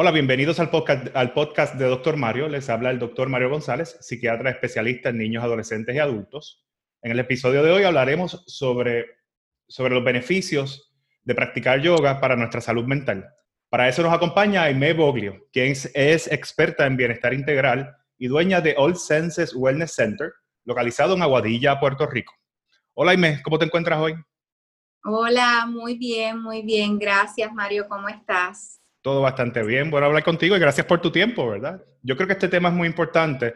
Hola, bienvenidos al podcast, al podcast de Doctor Mario. Les habla el doctor Mario González, psiquiatra especialista en niños, adolescentes y adultos. En el episodio de hoy hablaremos sobre, sobre los beneficios de practicar yoga para nuestra salud mental. Para eso nos acompaña Aimee Boglio, quien es experta en bienestar integral y dueña de All Senses Wellness Center, localizado en Aguadilla, Puerto Rico. Hola Aimee, ¿cómo te encuentras hoy? Hola, muy bien, muy bien. Gracias Mario, ¿cómo estás? Todo bastante bien. Bueno hablar contigo y gracias por tu tiempo, ¿verdad? Yo creo que este tema es muy importante.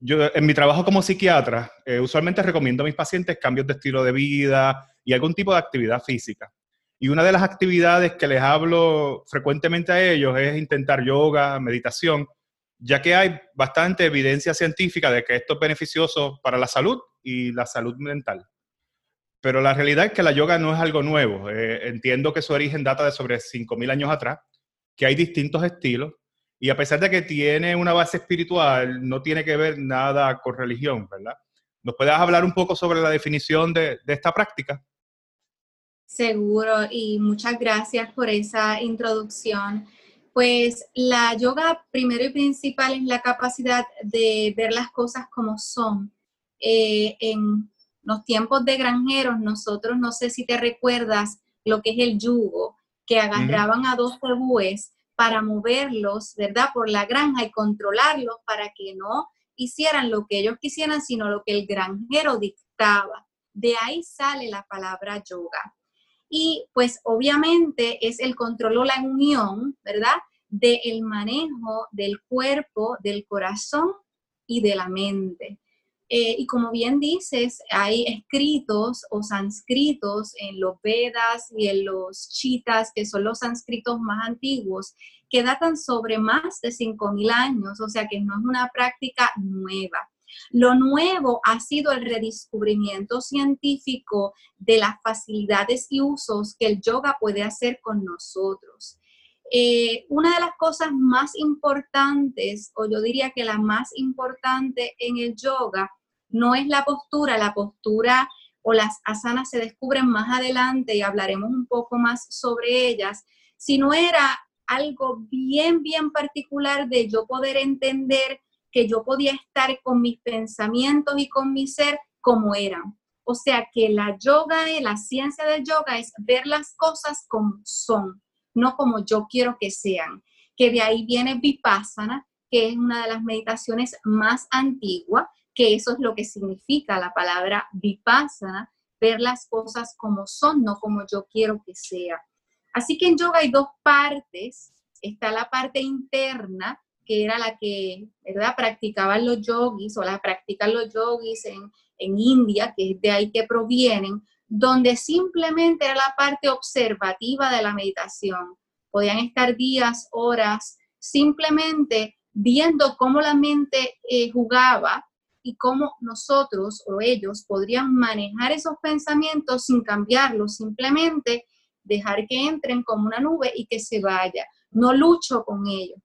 Yo, en mi trabajo como psiquiatra, eh, usualmente recomiendo a mis pacientes cambios de estilo de vida y algún tipo de actividad física. Y una de las actividades que les hablo frecuentemente a ellos es intentar yoga, meditación, ya que hay bastante evidencia científica de que esto es beneficioso para la salud y la salud mental. Pero la realidad es que la yoga no es algo nuevo. Eh, entiendo que su origen data de sobre 5.000 años atrás que hay distintos estilos y a pesar de que tiene una base espiritual, no tiene que ver nada con religión, ¿verdad? ¿Nos puedes hablar un poco sobre la definición de, esta práctica? Seguro, y muchas gracias por esa introducción. Pues la yoga, primero y principal, es la capacidad de ver las cosas como son. Eh, en los tiempos de granjeros, nosotros, no sé si te recuerdas lo que es el yugo, que agarraban a dos cebúes para moverlos, ¿verdad? Por la granja y controlarlos para que no hicieran lo que ellos quisieran, sino lo que el granjero dictaba. De ahí sale la palabra yoga. Y pues obviamente es el control o la unión, ¿verdad? Del manejo del cuerpo, del corazón y de la mente. Eh, y como bien dices, hay escritos o sánscritos en los Vedas y en los Chitas, que son los sánscritos más antiguos, que datan sobre más de 5.000 años, o sea que no es una práctica nueva. Lo nuevo ha sido el redescubrimiento científico de las facilidades y usos que el yoga puede hacer con nosotros. Eh, una de las cosas más importantes, o yo diría que la más importante en el yoga, no es la postura, la postura o las asanas se descubren más adelante y hablaremos un poco más sobre ellas, sino era algo bien, bien particular de yo poder entender que yo podía estar con mis pensamientos y con mi ser como eran. O sea que la yoga, la ciencia del yoga es ver las cosas como son, no como yo quiero que sean. Que de ahí viene Vipassana, que es una de las meditaciones más antiguas, que eso es lo que significa la palabra vipassana, ver las cosas como son, no como yo quiero que sea. Así que en yoga hay dos partes. Está la parte interna, que era la que, ¿verdad?, practicaban los yogis o la practican los yogis en, en India, que es de ahí que provienen, donde simplemente era la parte observativa de la meditación. Podían estar días, horas, simplemente viendo cómo la mente eh, jugaba y cómo nosotros o ellos podrían manejar esos pensamientos sin cambiarlos, simplemente dejar que entren como una nube y que se vaya. No lucho con ellos.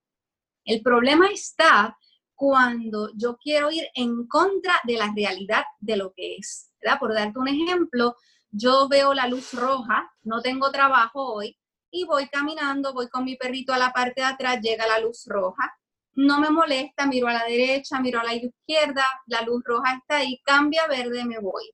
El problema está cuando yo quiero ir en contra de la realidad de lo que es. Por darte un ejemplo, yo veo la luz roja, no tengo trabajo hoy y voy caminando, voy con mi perrito a la parte de atrás, llega la luz roja no me molesta, miro a la derecha, miro a la izquierda, la luz roja está ahí, cambia verde, me voy.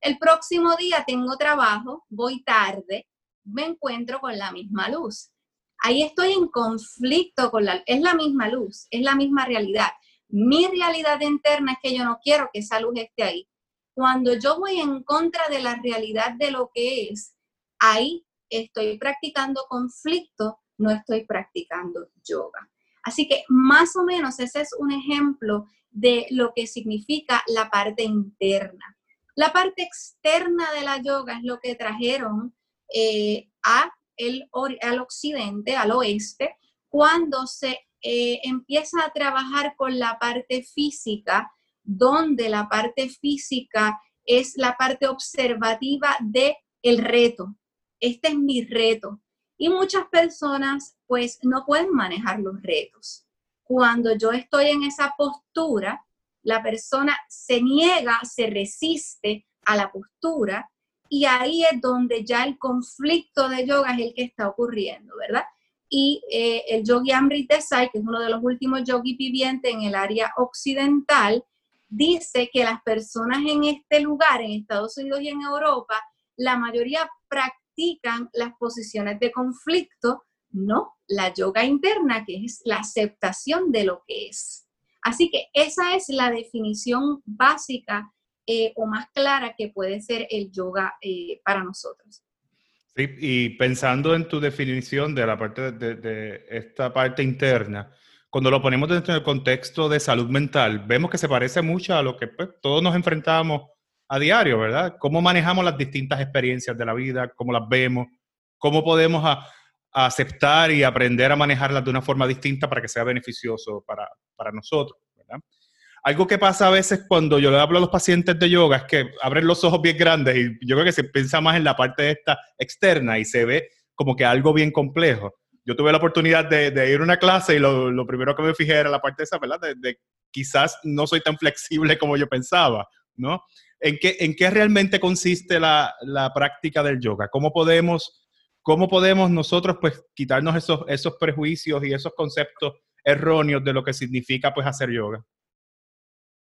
El próximo día tengo trabajo, voy tarde, me encuentro con la misma luz. Ahí estoy en conflicto con la es la misma luz, es la misma realidad. Mi realidad interna es que yo no quiero que esa luz esté ahí. Cuando yo voy en contra de la realidad de lo que es, ahí estoy practicando conflicto, no estoy practicando yoga. Así que más o menos ese es un ejemplo de lo que significa la parte interna. La parte externa de la yoga es lo que trajeron eh, a el, al occidente, al oeste, cuando se eh, empieza a trabajar con la parte física, donde la parte física es la parte observativa de el reto. Este es mi reto. Y muchas personas pues no pueden manejar los retos. Cuando yo estoy en esa postura, la persona se niega, se resiste a la postura y ahí es donde ya el conflicto de yoga es el que está ocurriendo, ¿verdad? y eh, el yogi Amrit Desai, que es uno de los últimos yogis vivientes en el área occidental, dice que las personas en este lugar, en Estados Unidos y en Europa, la mayoría practican las posiciones de conflicto, no la yoga interna, que es la aceptación de lo que es. Así que esa es la definición básica eh, o más clara que puede ser el yoga eh, para nosotros. Sí, y pensando en tu definición de la parte de, esta parte interna, cuando lo ponemos dentro del contexto de salud mental, vemos que se parece mucho a lo que pues, todos nos enfrentamos a diario, ¿verdad? Cómo manejamos las distintas experiencias de la vida, cómo las vemos, cómo podemos aceptar y aprender a manejarlas de una forma distinta para que sea beneficioso para, para nosotros. Algo que pasa a veces cuando yo le hablo a los pacientes de yoga es que abren los ojos bien grandes y yo creo que se piensa más en la parte esta externa y se ve como que algo bien complejo. Yo tuve la oportunidad de, ir a una clase y lo, primero que me fijé era la parte esa, ¿verdad? De, quizás no soy tan flexible como yo pensaba, ¿no? ¿En qué, en qué realmente consiste la, la práctica del yoga? ¿Cómo podemos ¿Cómo podemos nosotros pues quitarnos esos, esos prejuicios y esos conceptos erróneos de lo que significa pues hacer yoga?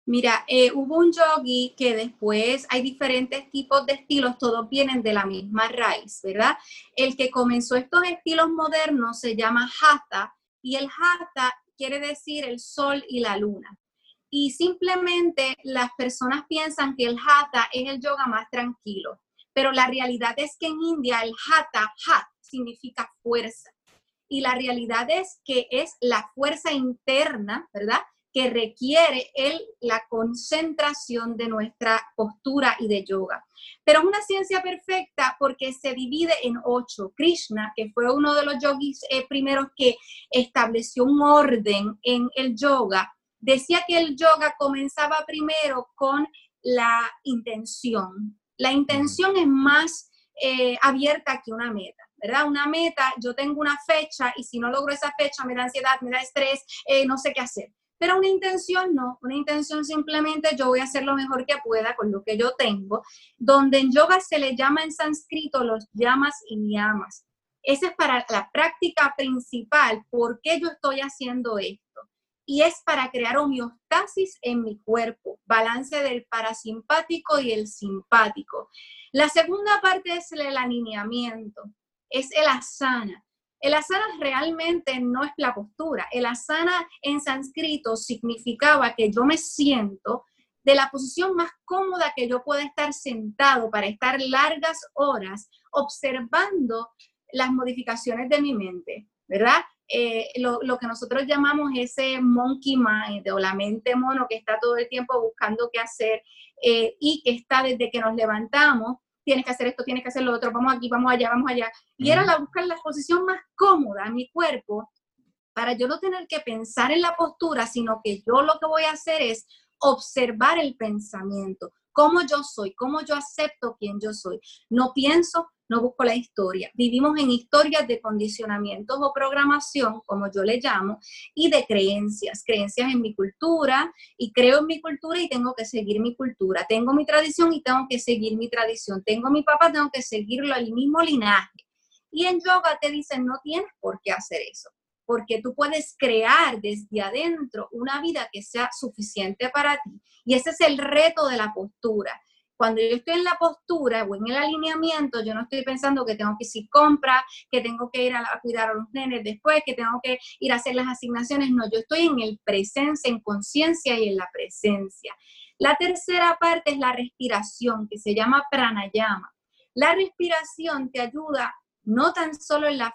Mira, eh, hubo un yogi que después hay diferentes tipos de estilos, todos vienen de la misma raíz, ¿verdad? El que comenzó estos estilos modernos se llama Hatha y el Hatha quiere decir el sol y la luna. Y simplemente las personas piensan que el Hatha es el yoga más tranquilo pero la realidad es que en India el hatha, hat, significa fuerza. Y la realidad es que es la fuerza interna, ¿verdad? Que requiere el, la concentración de nuestra postura y de yoga. Pero es una ciencia perfecta porque se divide en ocho. Krishna, que fue uno de los yogis eh, primeros que estableció un orden en el yoga, decía que el yoga comenzaba primero con la intención, la intención es más eh, abierta que una meta, ¿verdad? Una meta, yo tengo una fecha y si no logro esa fecha me da ansiedad, me da estrés, eh, no sé qué hacer. Pero una intención no, una intención simplemente yo voy a hacer lo mejor que pueda con lo que yo tengo, donde en yoga se le llama en sánscrito los llamas y niyamas. Esa es para la práctica principal, ¿por qué yo estoy haciendo esto? Y es para crear homeostasis en mi cuerpo, balance del parasimpático y el simpático. La segunda parte es el alineamiento, es el asana. El asana realmente no es la postura. El asana en sánscrito significaba que yo me siento de la posición más cómoda que yo pueda estar sentado para estar largas horas observando las modificaciones de mi mente, ¿verdad? Eh, lo, que nosotros llamamos ese monkey mind o la mente mono que está todo el tiempo buscando qué hacer eh, y que está desde que nos levantamos, tienes que hacer esto, tienes que hacer lo otro, vamos aquí, vamos allá, vamos allá. Y era la buscar la posición más cómoda en mi cuerpo para yo no tener que pensar en la postura, sino que yo lo que voy a hacer es observar el pensamiento, cómo yo soy, cómo yo acepto quién yo soy. No pienso, no busco la historia. Vivimos en historias de condicionamientos o programación, como yo le llamo, y de creencias, creencias en mi cultura, y creo en mi cultura y tengo que seguir mi cultura. Tengo mi tradición y tengo que seguir mi tradición. Tengo mi papá, tengo que seguirlo al mismo linaje. Y en yoga te dicen, no tienes por qué hacer eso, porque tú puedes crear desde adentro una vida que sea suficiente para ti. Y ese es el reto de la postura cuando yo estoy en la postura o en el alineamiento, yo no estoy pensando que tengo que ir compra, que tengo que ir a, cuidar a los nenes después, que tengo que ir a hacer las asignaciones. No, yo estoy en el presencia, en conciencia y en la presencia. La tercera parte es la respiración, que se llama pranayama. La respiración te ayuda no tan solo en la,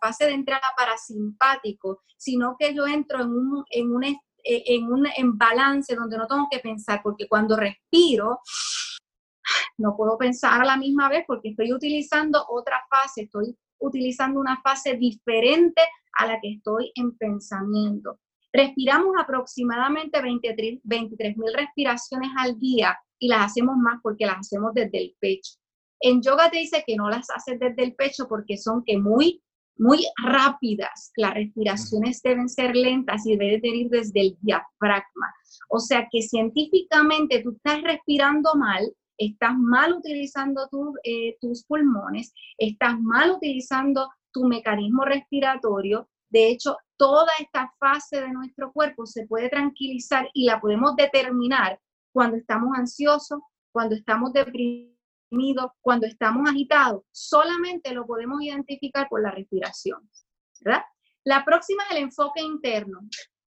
fase de entrada parasimpático, sino que yo entro en un, en un en un en balance donde no tengo que pensar, porque cuando respiro, no puedo pensar a la misma vez porque estoy utilizando otra fase, estoy utilizando una fase diferente a la que estoy en pensamiento. Respiramos aproximadamente 23 mil respiraciones al día y las hacemos más porque las hacemos desde el pecho. En yoga te dice que no las haces desde el pecho porque son que muy muy rápidas, las respiraciones deben ser lentas y deben ir desde el diafragma. O sea que científicamente tú estás respirando mal, estás mal utilizando eh, tus pulmones, estás mal utilizando tu mecanismo respiratorio. De hecho, toda esta fase de nuestro cuerpo se puede tranquilizar y la podemos determinar cuando estamos ansiosos, cuando estamos deprimidos, cuando estamos agitados. Solamente lo podemos identificar por la respiración. ¿verdad? La próxima es el enfoque interno.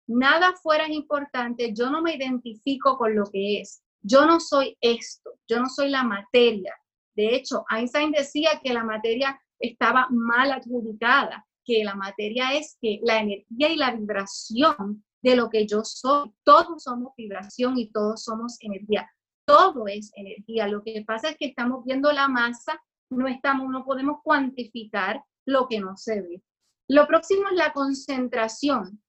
Nada fuera es importante, yo no me identifico con lo que es. Yo no soy esto, yo no soy la materia. De hecho, Einstein decía que la materia estaba mal adjudicada, que la materia es que la energía y la vibración de lo que yo soy, todos somos vibración y todos somos energía. Todo es energía. Lo que pasa es que estamos viendo la masa, no estamos, no podemos cuantificar lo que no se ve. Lo próximo es la concentración.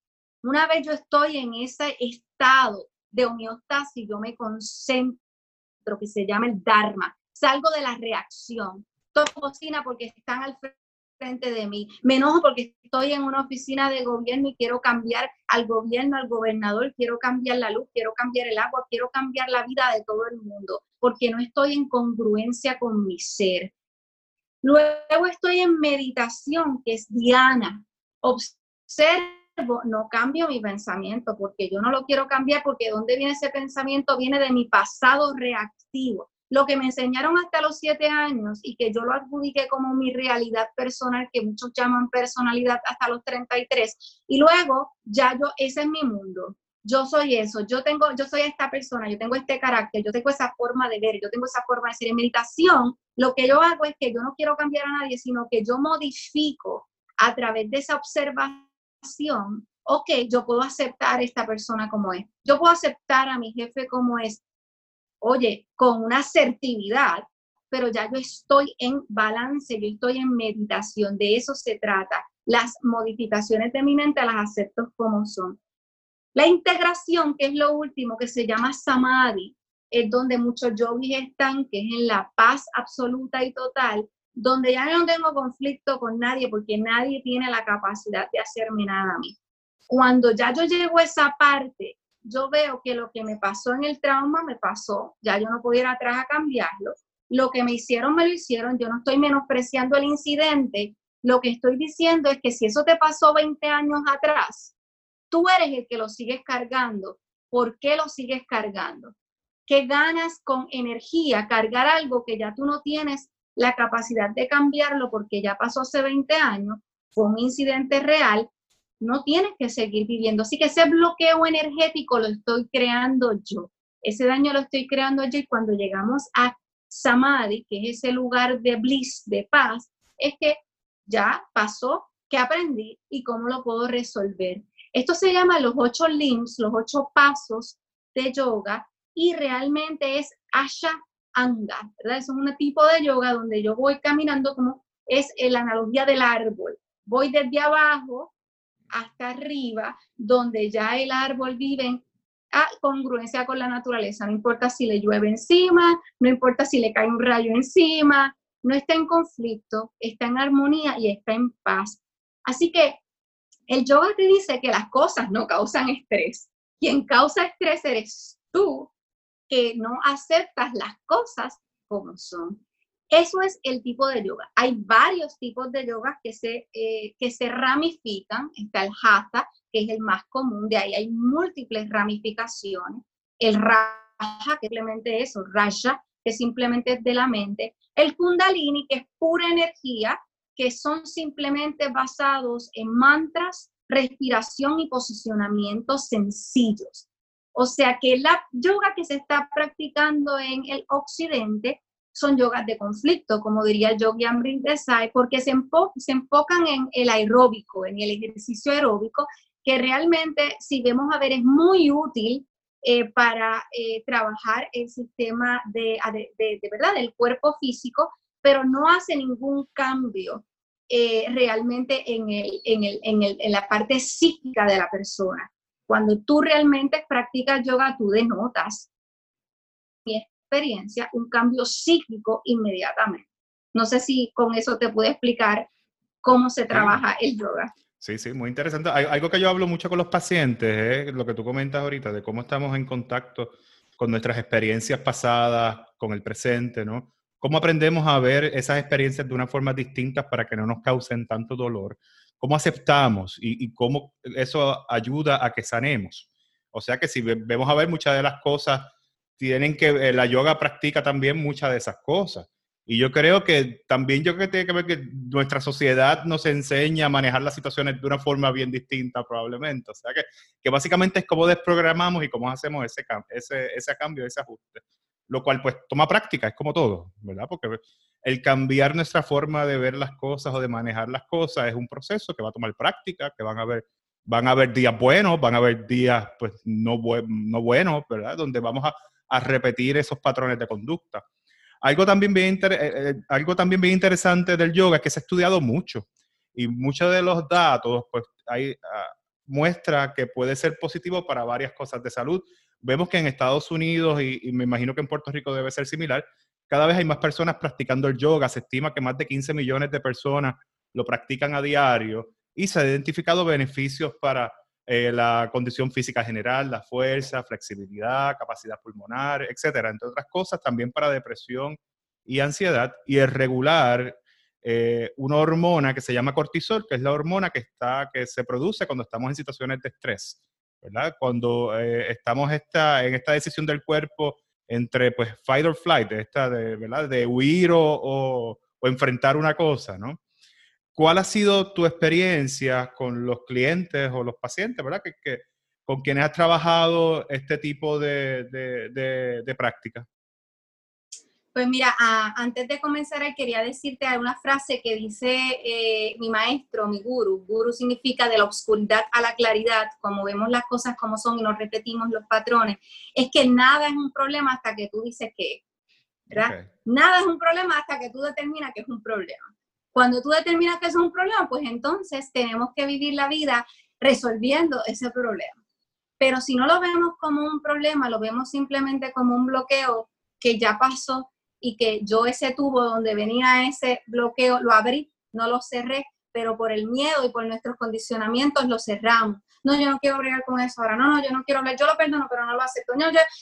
Una vez yo estoy en ese estado de homeostasis, yo me concentro, que se llama el Dharma. Salgo de la reacción. Todo cocina porque están al frente de mí. Me enojo porque estoy en una oficina de gobierno y quiero cambiar al gobierno, al gobernador, quiero cambiar la luz, quiero cambiar el agua, quiero cambiar la vida de todo el mundo, porque no estoy en congruencia con mi ser. Luego estoy en meditación, que es Diana. Observo, no cambio mi pensamiento, porque yo no lo quiero cambiar, porque ¿dónde viene ese pensamiento? Viene de mi pasado reactivo. Lo que me enseñaron hasta los siete años y que yo lo adjudiqué como mi realidad personal, que muchos llaman personalidad hasta los 33. Y luego, ya yo, ese es mi mundo yo soy eso, yo tengo, yo soy esta persona, yo tengo este carácter, yo tengo esa forma de ver, yo tengo esa forma de ser. En meditación, lo que yo hago es que yo no quiero cambiar a nadie, sino que yo modifico a través de esa observación, ok, yo puedo aceptar a esta persona como es, yo puedo aceptar a mi jefe como es, oye, con una asertividad, pero ya yo estoy en balance, yo estoy en meditación, de eso se trata. Las modificaciones de mi mente las acepto como son. La integración, que es lo último, que se llama samadhi, es donde muchos yogis están, que es en la paz absoluta y total, donde ya no tengo conflicto con nadie porque nadie tiene la capacidad de hacerme nada a mí. Cuando ya yo llego a esa parte, yo veo que lo que me pasó en el trauma me pasó, ya yo no pudiera atrás a cambiarlo. Lo que me hicieron, me lo hicieron, yo no estoy menospreciando el incidente, lo que estoy diciendo es que si eso te pasó 20 años atrás, Tú eres el que lo sigues cargando. ¿Por qué lo sigues cargando? ¿Qué ganas con energía cargar algo que ya tú no tienes la capacidad de cambiarlo porque ya pasó hace 20 años, fue un incidente real, no tienes que seguir viviendo. Así que ese bloqueo energético lo estoy creando yo. Ese daño lo estoy creando yo y cuando llegamos a Samadhi, que es ese lugar de bliss, de paz, es que ya pasó, que aprendí y cómo lo puedo resolver. Esto se llama los ocho limbs, los ocho pasos de yoga y realmente es Asha Anga, ¿verdad? Es un tipo de yoga donde yo voy caminando como es la analogía del árbol. Voy desde abajo hasta arriba, donde ya el árbol vive en congruencia con la naturaleza. No importa si le llueve encima, no importa si le cae un rayo encima, no está en conflicto, está en armonía y está en paz. Así que el yoga te dice que las cosas no causan estrés. Quien causa estrés eres tú, que no aceptas las cosas como son. Eso es el tipo de yoga. Hay varios tipos de yoga que se, eh, que se ramifican. Está el hatha, que es el más común, de ahí hay múltiples ramificaciones. El raja, que simplemente eso, raja, que simplemente es de la mente. El kundalini, que es pura energía, que son simplemente basados en mantras, respiración y posicionamientos sencillos. O sea que la yoga que se está practicando en el occidente son yogas de conflicto, como diría yogi Amrit Desai, porque se, se enfocan en el aeróbico, en el ejercicio aeróbico, que realmente, si vemos a ver, es muy útil eh, para eh, trabajar el sistema de, de, verdad del cuerpo físico, pero no hace ningún cambio eh, realmente en, el, en, el, en, el, en, la parte psíquica de la persona. Cuando tú realmente practicas yoga, tú denotas, experiencia, un cambio psíquico inmediatamente. No sé si con eso te puedo explicar cómo se trabaja el yoga. Sí, sí, muy interesante. Algo que yo hablo mucho con los pacientes es lo que tú comentas ahorita, de cómo estamos en contacto con nuestras experiencias pasadas, con el presente, ¿no? ¿Cómo aprendemos a ver esas experiencias de una forma distinta para que no nos causen tanto dolor? ¿Cómo aceptamos y, cómo eso ayuda a que sanemos? O sea que si vemos a ver muchas de las cosas, tienen que, eh, la yoga practica también muchas de esas cosas. Y yo creo que también yo creo que tiene que ver que nuestra sociedad nos enseña a manejar las situaciones de una forma bien distinta probablemente. O sea que, que básicamente es cómo desprogramamos y cómo hacemos ese, ese, ese cambio, ese ajuste. Lo cual pues toma práctica, es como todo, ¿verdad? Porque el cambiar nuestra forma de ver las cosas o de manejar las cosas es un proceso que va a tomar práctica, que van a haber, van a haber días buenos, van a haber días pues no, no buenos, ¿verdad? Donde vamos a, a repetir esos patrones de conducta. Algo también, bien eh, eh, algo también bien interesante del yoga es que se ha estudiado mucho y muchos de los datos pues, hay, ah, muestra que puede ser positivo para varias cosas de salud. Vemos que en Estados Unidos y, me imagino que en Puerto Rico debe ser similar, cada vez hay más personas practicando el yoga. Se estima que más de 15 millones de personas lo practican a diario y se han identificado beneficios para eh, la condición física general, la fuerza, flexibilidad, capacidad pulmonar, etcétera. Entre otras cosas, también para depresión y ansiedad. Y el regular eh, una hormona que se llama cortisol, que es la hormona que, está, que se produce cuando estamos en situaciones de estrés. ¿verdad? Cuando eh, estamos esta, en esta decisión del cuerpo entre pues fight or flight, esta de, ¿verdad? de huir o, o, o enfrentar una cosa, ¿no? ¿Cuál ha sido tu experiencia con los clientes o los pacientes, verdad? Que, con quienes has trabajado este tipo de, de, práctica. Pues mira, antes de comenzar quería decirte una frase que dice eh, mi maestro, mi guru. Guru significa de la oscuridad a la claridad, como vemos las cosas como son y nos repetimos los patrones. Es que nada es un problema hasta que tú dices que, ¿verdad? Nada es un problema hasta que tú determinas que es un problema. Cuando tú determinas que es un problema, pues entonces tenemos que vivir la vida resolviendo ese problema. Pero si no lo vemos como un problema, lo vemos simplemente como un bloqueo que ya pasó y que yo ese tubo donde venía ese bloqueo lo abrí, no lo cerré, pero por el miedo y por nuestros condicionamientos lo cerramos. No, yo no quiero bregar con eso ahora. No, no, yo no quiero hablar. Yo lo perdono, pero no lo acepto.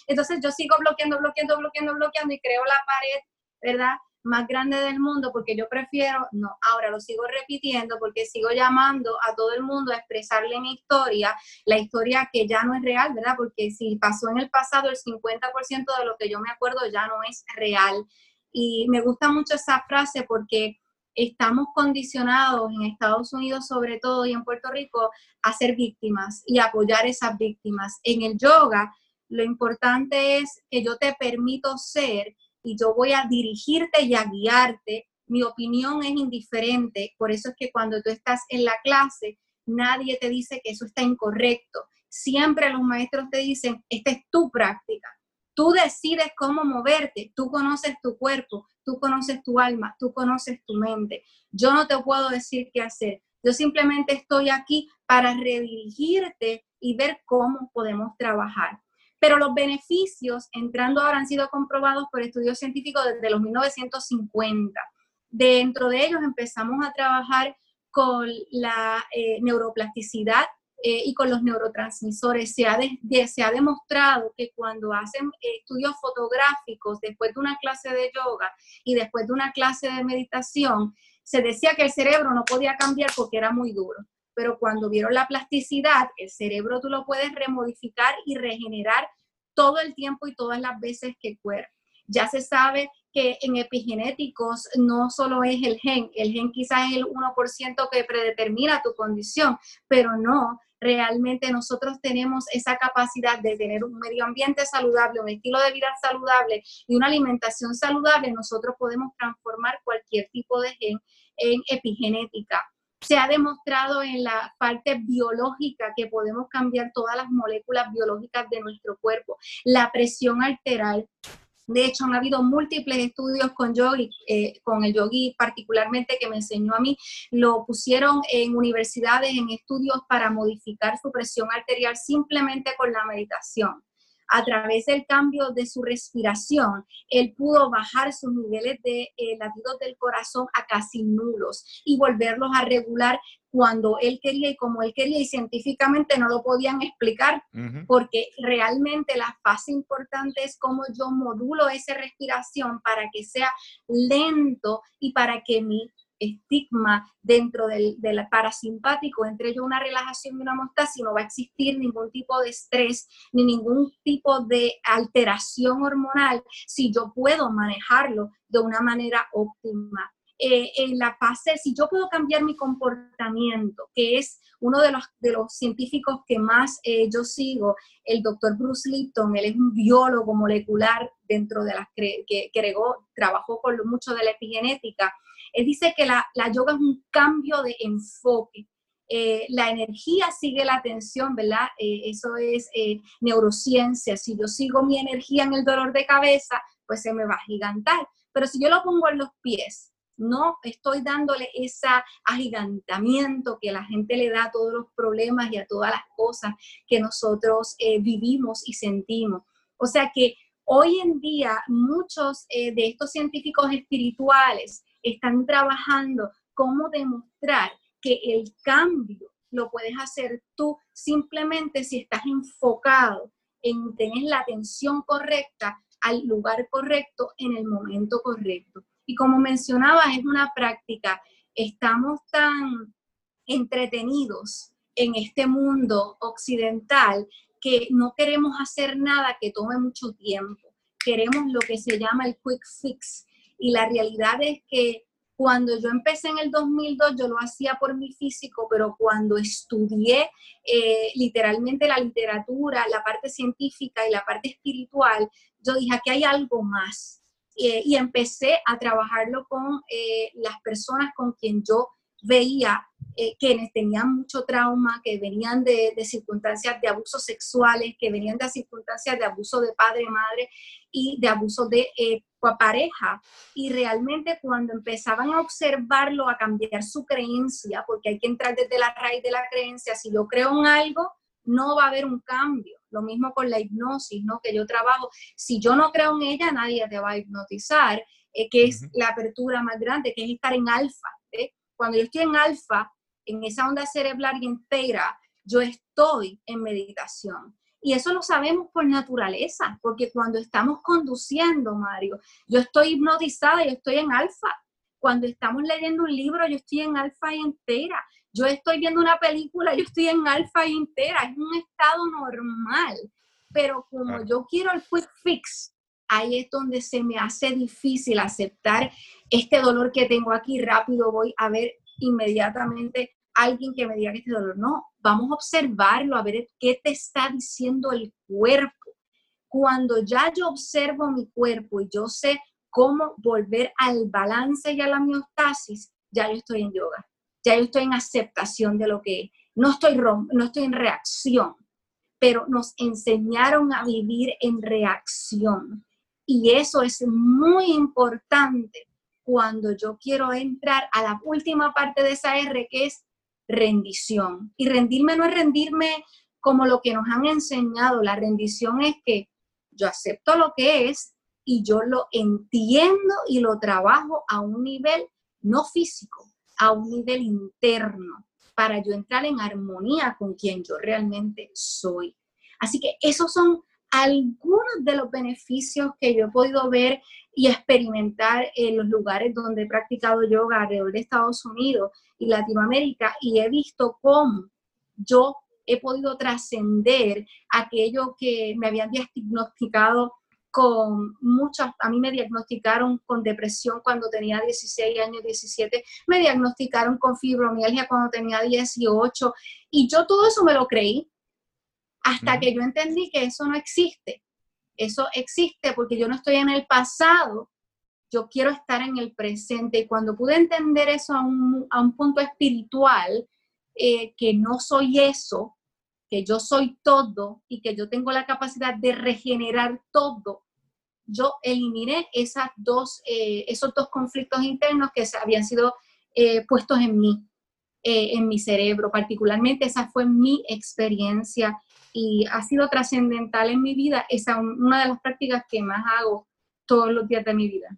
entonces yo sigo bloqueando, bloqueando, bloqueando, bloqueando y creo la pared, ¿verdad? Más grande del mundo porque yo prefiero, no, ahora lo sigo repitiendo porque sigo llamando a todo el mundo a expresarle mi historia, la historia que ya no es real, ¿verdad? Porque si pasó en el pasado, el 50% de lo que yo me acuerdo ya no es real. Y me gusta mucho esa frase porque estamos condicionados en Estados Unidos sobre todo y en Puerto Rico a ser víctimas y apoyar esas víctimas. En el yoga, lo importante es que yo te permito ser y yo voy a dirigirte y a guiarte. Mi opinión es indiferente, por eso es que cuando tú estás en la clase, nadie te dice que eso está incorrecto. Siempre los maestros te dicen, esta es tu práctica. Tú decides cómo moverte, tú conoces tu cuerpo, tú conoces tu alma, tú conoces tu mente. Yo no te puedo decir qué hacer. Yo simplemente estoy aquí para redirigirte y ver cómo podemos trabajar. Pero los beneficios, entrando ahora, han sido comprobados por estudios científicos desde los 1950. Dentro de ellos empezamos a trabajar con la eh, neuroplasticidad eh, y con los neurotransmisores. Se ha, se ha demostrado que cuando hacen estudios fotográficos después de una clase de yoga y después de una clase de meditación, se decía que el cerebro no podía cambiar porque era muy duro pero cuando vieron la plasticidad, el cerebro tú lo puedes remodificar y regenerar todo el tiempo y todas las veces que cuerpo. Ya se sabe que en epigenéticos no solo es el gen, el gen quizás es el 1% que predetermina tu condición, pero no, realmente nosotros tenemos esa capacidad de tener un medio ambiente saludable, un estilo de vida saludable y una alimentación saludable, nosotros podemos transformar cualquier tipo de gen en epigenética se ha demostrado en la parte biológica que podemos cambiar todas las moléculas biológicas de nuestro cuerpo. La presión arterial, de hecho, han habido múltiples estudios con yogi, eh, con el yogi particularmente que me enseñó a mí, lo pusieron en universidades, en estudios para modificar su presión arterial simplemente con la meditación. A través del cambio de su respiración, él pudo bajar sus niveles de eh, latidos del corazón a casi nulos y volverlos a regular cuando él quería y como él quería y científicamente no lo podían explicar porque realmente la fase importante es cómo yo modulo esa respiración para que sea lento y para que mi estigma dentro del, parasimpático, entre yo una relajación y una homeostasis, no va a existir ningún tipo de estrés ni ningún tipo de alteración hormonal si yo puedo manejarlo de una manera óptima. Eh, en la fase, si yo puedo cambiar mi comportamiento, que es uno de los, de los científicos que más eh, yo sigo, el doctor Bruce Lipton, él es un biólogo molecular dentro de las que, que, trabajó con mucho de la epigenética, él dice que la, yoga es un cambio de enfoque. Eh, la energía sigue la atención, ¿verdad? Eh, eso es eh, neurociencia. Si yo sigo mi energía en el dolor de cabeza, pues se me va a gigantar. Pero si yo lo pongo en los pies, no estoy dándole ese agigantamiento que la gente le da a todos los problemas y a todas las cosas que nosotros vivimos y sentimos. O sea que hoy en día muchos de estos científicos espirituales están trabajando cómo demostrar que el cambio lo puedes hacer tú simplemente si estás enfocado en tener la atención correcta al lugar correcto en el momento correcto. Y como mencionaba, es una práctica. Estamos tan entretenidos en este mundo occidental que no queremos hacer nada que tome mucho tiempo. Queremos lo que se llama el quick fix, y la realidad es que cuando yo empecé en el 2002, yo lo hacía por mi físico, pero cuando estudié eh, literalmente la literatura, la parte científica y la parte espiritual, yo dije, aquí hay algo más. Eh, y empecé a trabajarlo con eh, las personas con quien yo veía quienes tenían mucho trauma, que venían de, de, circunstancias de abusos sexuales, que venían de circunstancias de abuso de padre, madre y de abuso de pareja y realmente cuando empezaban a observarlo, a cambiar su creencia, porque hay que entrar desde la raíz de la creencia, si yo creo en algo, no va a haber un cambio. Lo mismo con la hipnosis, ¿no? Que yo trabajo, si yo no creo en ella, nadie te va a hipnotizar, eh, que es la apertura más grande, que es estar en alfa. Cuando yo estoy en alfa, en esa onda cerebral y entera, yo estoy en meditación. Y eso lo sabemos por naturaleza, porque cuando estamos conduciendo, Mario, yo estoy hipnotizada, yo estoy en alfa. Cuando estamos leyendo un libro, yo estoy en alfa y entera. Yo estoy viendo una película, yo estoy en alfa y entera. Es un estado normal. Pero como yo quiero el quick fix, ahí es donde se me hace difícil aceptar este dolor que tengo aquí. Rápido voy a ver inmediatamente alguien que me diga que este dolor. No, vamos a observarlo, a ver qué te está diciendo el cuerpo. Cuando ya yo observo mi cuerpo y yo sé cómo volver al balance y a la miostasis, ya yo estoy en yoga, ya yo estoy en aceptación de lo que No estoy, no estoy en reacción, pero nos enseñaron a vivir en reacción. Y eso es muy importante cuando yo quiero entrar a la última parte de esa R, que es rendición. Y rendirme no es rendirme como lo que nos han enseñado. La rendición es que yo acepto lo que es y yo lo entiendo y lo trabajo a un nivel no físico, a un nivel interno, para yo entrar en armonía con quien yo realmente soy. Así que esos son algunos de los beneficios que yo he podido ver y experimentar en los lugares donde he practicado yoga alrededor de Estados Unidos y Latinoamérica y he visto cómo yo he podido trascender aquello que me habían diagnosticado con muchas, a mí me diagnosticaron con depresión cuando tenía 16 años, 17, me diagnosticaron con fibromialgia cuando tenía 18 y yo todo eso me lo creí hasta que yo entendí que eso no existe. Eso existe porque yo no estoy en el pasado, yo quiero estar en el presente. Y cuando pude entender eso a un, punto espiritual, eh, que no soy eso, que yo soy todo y que yo tengo la capacidad de regenerar todo, yo eliminé esas dos, eh, esos dos conflictos internos que habían sido eh, puestos en mí, en mi cerebro. Particularmente esa fue mi experiencia y ha sido trascendental en mi vida. Esa es una de las prácticas que más hago todos los días de mi vida.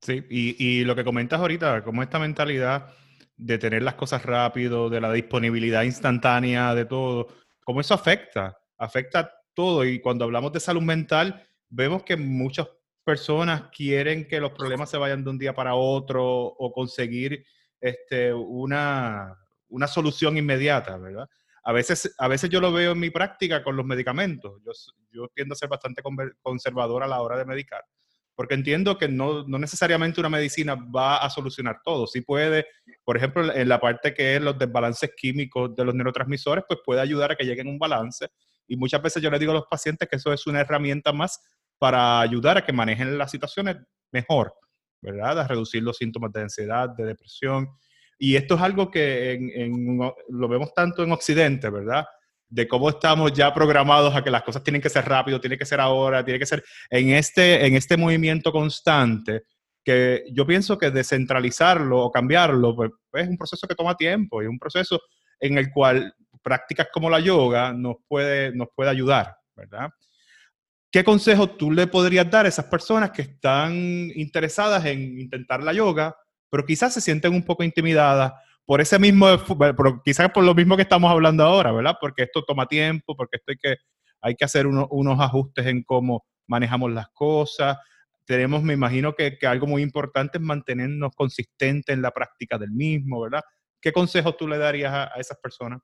Sí, y, y lo que comentas ahorita, como esta mentalidad de tener las cosas rápido, de la disponibilidad instantánea de todo, cómo eso afecta, afecta todo. Y cuando hablamos de salud mental, vemos que muchas personas quieren que los problemas se vayan de un día para otro o conseguir este, una, una solución inmediata, ¿verdad? A veces, a veces yo lo veo en mi práctica con los medicamentos. Yo, yo tiendo a ser bastante conservador a la hora de medicar, porque entiendo que no, necesariamente una medicina va a solucionar todo. Sí puede, por ejemplo, en la parte que es los desbalances químicos de los neurotransmisores, pues puede ayudar a que lleguen a un balance. Y muchas veces yo le digo a los pacientes que eso es una herramienta más para ayudar a que manejen las situaciones mejor, ¿verdad? A reducir los síntomas de ansiedad, de depresión y esto es algo que lo vemos tanto en Occidente, ¿verdad? De cómo estamos ya programados a que las cosas tienen que ser rápido, tiene que ser ahora, tiene que ser en este, en este movimiento constante, que yo pienso que descentralizarlo o cambiarlo pues, es un proceso que toma tiempo y un proceso en el cual prácticas como la yoga nos puede, nos puede ayudar, ¿verdad? ¿Qué consejo tú le podrías dar a esas personas que están interesadas en intentar la yoga, pero quizás se sienten un poco intimidadas por ese mismo, pero quizás por lo mismo que estamos hablando ahora, ¿verdad? Porque esto toma tiempo, porque esto hay que, hay que hacer unos ajustes en cómo manejamos las cosas. Tenemos, me imagino que, que, algo muy importante es mantenernos consistentes en la práctica del mismo, ¿verdad? ¿Qué consejos tú le darías a, esas personas?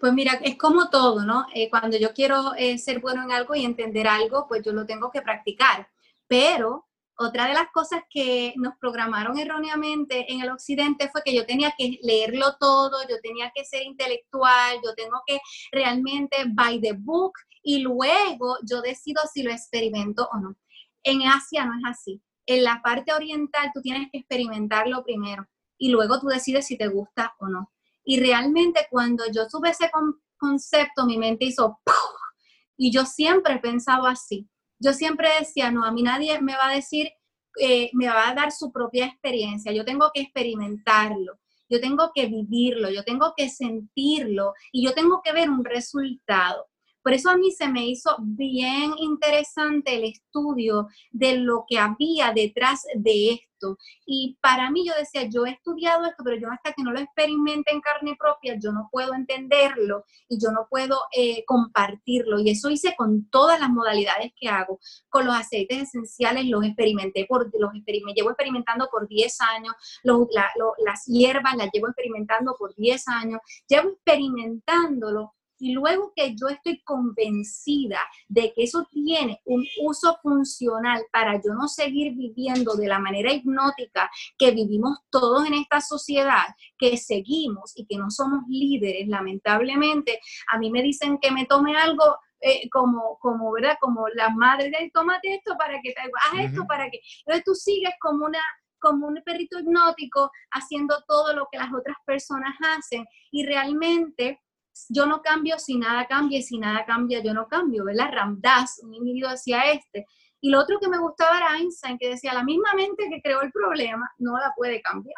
Pues mira, es como todo, ¿no? Eh, cuando yo quiero eh, ser bueno en algo y entender algo, pues yo lo tengo que practicar. Pero otra de las cosas que nos programaron erróneamente en el occidente fue que yo tenía que leerlo todo, yo tenía que ser intelectual, yo tengo que realmente by the book y luego yo decido si lo experimento o no. En Asia no es así. En la parte oriental tú tienes que experimentarlo primero y luego tú decides si te gusta o no. Y realmente cuando yo tuve ese concepto, mi mente hizo y yo siempre he pensado así yo siempre decía, no, a mí nadie me va a decir, eh, me va a dar su propia experiencia, yo tengo que experimentarlo, yo tengo que vivirlo, yo tengo que sentirlo y yo tengo que ver un resultado. Por eso a mí se me hizo bien interesante el estudio de lo que había detrás de esto. Y para mí yo decía, yo he estudiado esto, pero yo hasta que no lo experimente en carne propia, yo no puedo entenderlo y yo no puedo eh, compartirlo. Y eso hice con todas las modalidades que hago. Con los aceites esenciales los experimenté, por, los me llevo experimentando por 10 años, las hierbas las llevo experimentando por 10 años, llevo experimentándolo y luego que yo estoy convencida de que eso tiene un uso funcional para yo no seguir viviendo de la manera hipnótica que vivimos todos en esta sociedad, que seguimos y que no somos líderes, lamentablemente, a mí me dicen que me tome algo eh, como, como, ¿verdad? Como la madre de tómate esto para que te haz esto para que. Entonces tú sigues como una como un perrito hipnótico haciendo todo lo que las otras personas hacen y realmente yo no cambio si nada cambia y si nada cambia yo no cambio, ¿verdad? Ramdas, un individuo decía este. Y lo otro que me gustaba era Einstein, que decía, la misma mente que creó el problema no la puede cambiar.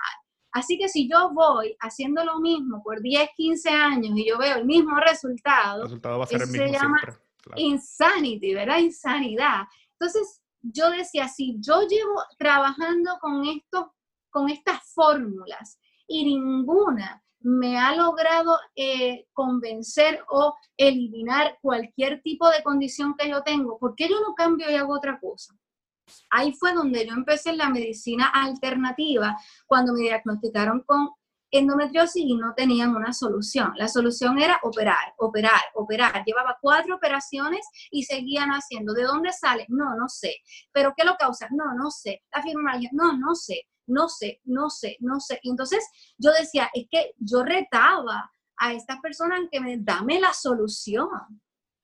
Así que si yo voy haciendo lo mismo por 10, 15 años y yo veo el mismo resultado, el resultado va a ser el mismo se llama insanity, ¿verdad? Insanidad. Entonces, yo decía, si yo llevo trabajando con, esto, con estas fórmulas y ninguna me ha logrado eh, convencer o eliminar cualquier tipo de condición que yo tengo, ¿por qué yo no cambio y hago otra cosa? Ahí fue donde yo empecé en la medicina alternativa, cuando me diagnosticaron con endometriosis y no tenían una solución. La solución era operar, operar, operar. Llevaba cuatro operaciones y seguían haciendo. ¿De dónde sale? No, no sé. ¿Pero qué lo causa? No, no sé. La fibromialgia? No, no sé no sé, no sé, no sé. Entonces yo decía, es que yo retaba a estas personas que me, dame la solución.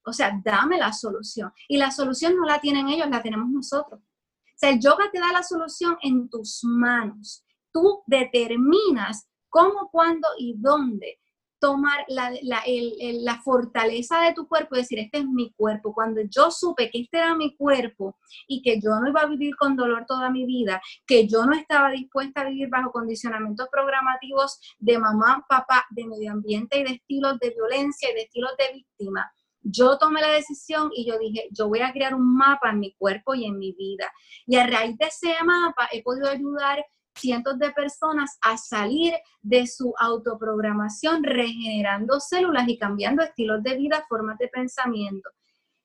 O sea, dame la solución. Y la solución no la tienen ellos, la tenemos nosotros. O sea, el yoga te da la solución en tus manos. Tú determinas cómo, cuándo y dónde tomar la, la, fortaleza de tu cuerpo y decir, este es mi cuerpo. Cuando yo supe que este era mi cuerpo y que yo no iba a vivir con dolor toda mi vida, que yo no estaba dispuesta a vivir bajo condicionamientos programativos de mamá, papá, de medio ambiente y de estilos de violencia y de estilos de víctima, yo tomé la decisión y yo dije, yo voy a crear un mapa en mi cuerpo y en mi vida. Y a raíz de ese mapa he podido ayudar cientos de personas a salir de su autoprogramación, regenerando células y cambiando estilos de vida, formas de pensamiento.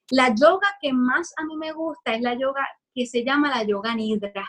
La yoga que más a mí me gusta es la yoga que se llama la yoga nidra.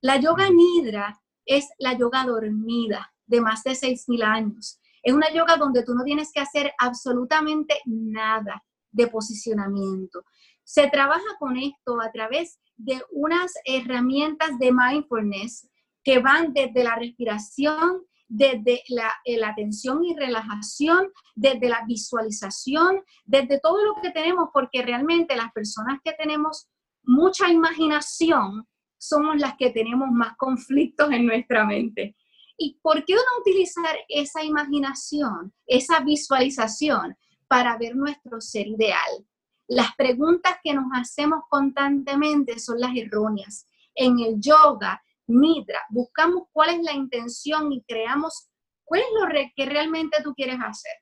La yoga nidra es la yoga dormida de más de 6.000 años. Es una yoga donde tú no tienes que hacer absolutamente nada de posicionamiento. Se trabaja con esto a través de unas herramientas de mindfulness que van desde la respiración, desde la, eh, la, atención y relajación, desde la visualización, desde todo lo que tenemos, porque realmente las personas que tenemos mucha imaginación somos las que tenemos más conflictos en nuestra mente. ¿Y por qué no utilizar esa imaginación, esa visualización para ver nuestro ser ideal? Las preguntas que nos hacemos constantemente son las erróneas. En el yoga Nidra, buscamos cuál es la intención y creamos cuál es lo que realmente tú quieres hacer.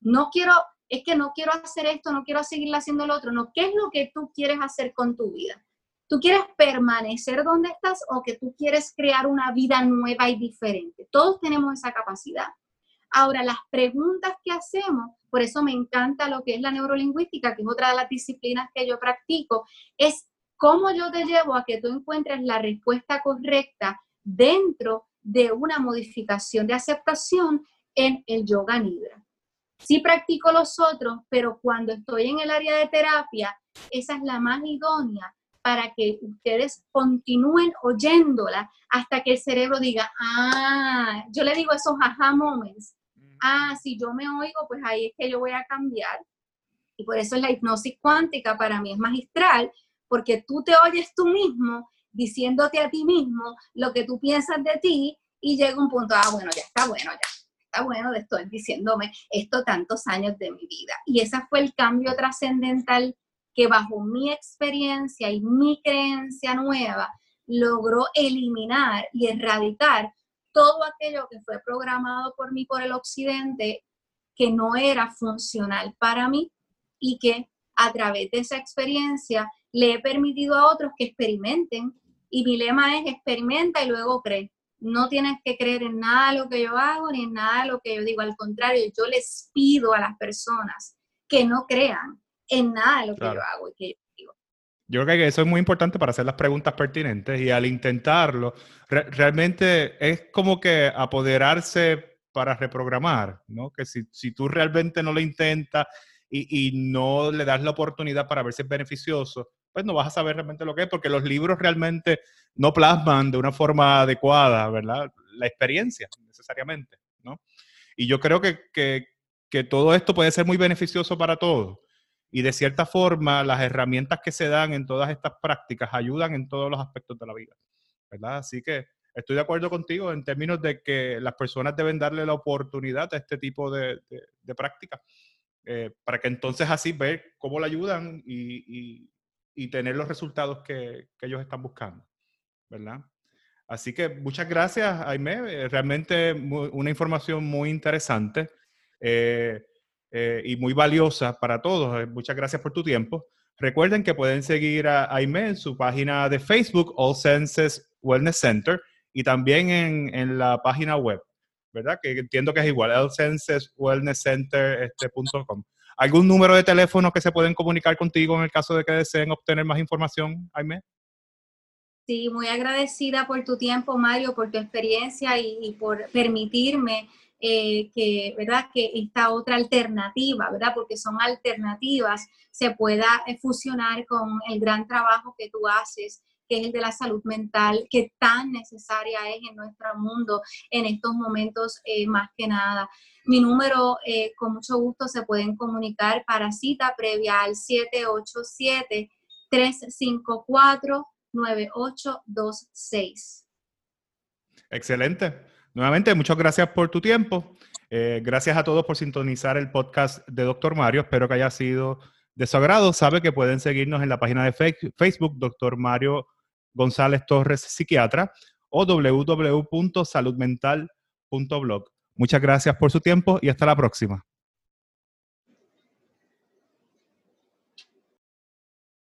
No quiero, es que no quiero hacer esto, no quiero seguir haciendo lo otro, no, ¿qué es lo que tú quieres hacer con tu vida? ¿Tú quieres permanecer donde estás o que tú quieres crear una vida nueva y diferente? Todos tenemos esa capacidad. Ahora, las preguntas que hacemos, por eso me encanta lo que es la neurolingüística, que es otra de las disciplinas que yo practico, es ¿Cómo yo te llevo a que tú encuentres la respuesta correcta dentro de una modificación de aceptación en el yoga nidra? Sí practico los otros, pero cuando estoy en el área de terapia, esa es la más idónea para que ustedes continúen oyéndola hasta que el cerebro diga, ah, yo le digo esos aha moments. Ah, si yo me oigo, pues ahí es que yo voy a cambiar. Y por eso es la hipnosis cuántica para mí es magistral, porque tú te oyes tú mismo diciéndote a ti mismo lo que tú piensas de ti y llega un punto, ah, bueno, ya está bueno, ya está bueno de diciéndome esto tantos años de mi vida. Y ese fue el cambio trascendental que bajo mi experiencia y mi creencia nueva logró eliminar y erradicar todo aquello que fue programado por mí por el occidente que no era funcional para mí y que a través de esa experiencia le he permitido a otros que experimenten y mi lema es experimenta y luego cree. No tienes que creer en nada de lo que yo hago ni en nada de lo que yo digo. Al contrario, yo les pido a las personas que no crean en nada de lo que yo hago y que yo digo. Yo creo que eso es muy importante para hacer las preguntas pertinentes y al intentarlo, realmente es como que apoderarse para reprogramar, ¿no? Que si, si tú realmente no lo intentas y, y, no le das la oportunidad para ver si es beneficioso, pues no vas a saber realmente lo que es, porque los libros realmente no plasman de una forma adecuada, ¿verdad? La experiencia, necesariamente, ¿no? Y yo creo que, que, que todo esto puede ser muy beneficioso para todos. Y de cierta forma, las herramientas que se dan en todas estas prácticas ayudan en todos los aspectos de la vida, ¿verdad? Así que estoy de acuerdo contigo en términos de que las personas deben darle la oportunidad a este tipo de, de, de prácticas, eh, para que entonces así ver cómo la ayudan y, y tener los resultados que, que, ellos están buscando, ¿verdad? Así que muchas gracias, Aime. Eh, realmente una información muy interesante eh, y muy valiosa para todos. Muchas gracias por tu tiempo. Recuerden que pueden seguir a Aime en su página de Facebook, All Senses Wellness Center, y también en, en la página web, ¿verdad? Que entiendo que es igual, allsenseswellnesscenter.com. Este, ¿Algún número de teléfono que se pueden comunicar contigo en el caso de que deseen obtener más información, Aime? Sí, muy agradecida por tu tiempo, Mario, por tu experiencia y, por permitirme eh, que, ¿verdad? que esta otra alternativa, ¿verdad? porque son alternativas, se pueda eh, fusionar con el gran trabajo que tú haces que es el de la salud mental, que tan necesaria es en nuestro mundo en estos momentos eh, más que nada. Mi número, eh, con mucho gusto, se pueden comunicar para cita previa al 787-354-9826. Excelente. Nuevamente, muchas gracias por tu tiempo. Eh, gracias a todos por sintonizar el podcast de Doctor Mario. Espero que haya sido de su agrado. Sabe que pueden seguirnos en la página de Facebook, Doctor Mario González Torres, psiquiatra, o www.saludmental.blog. Muchas gracias por su tiempo y hasta la próxima.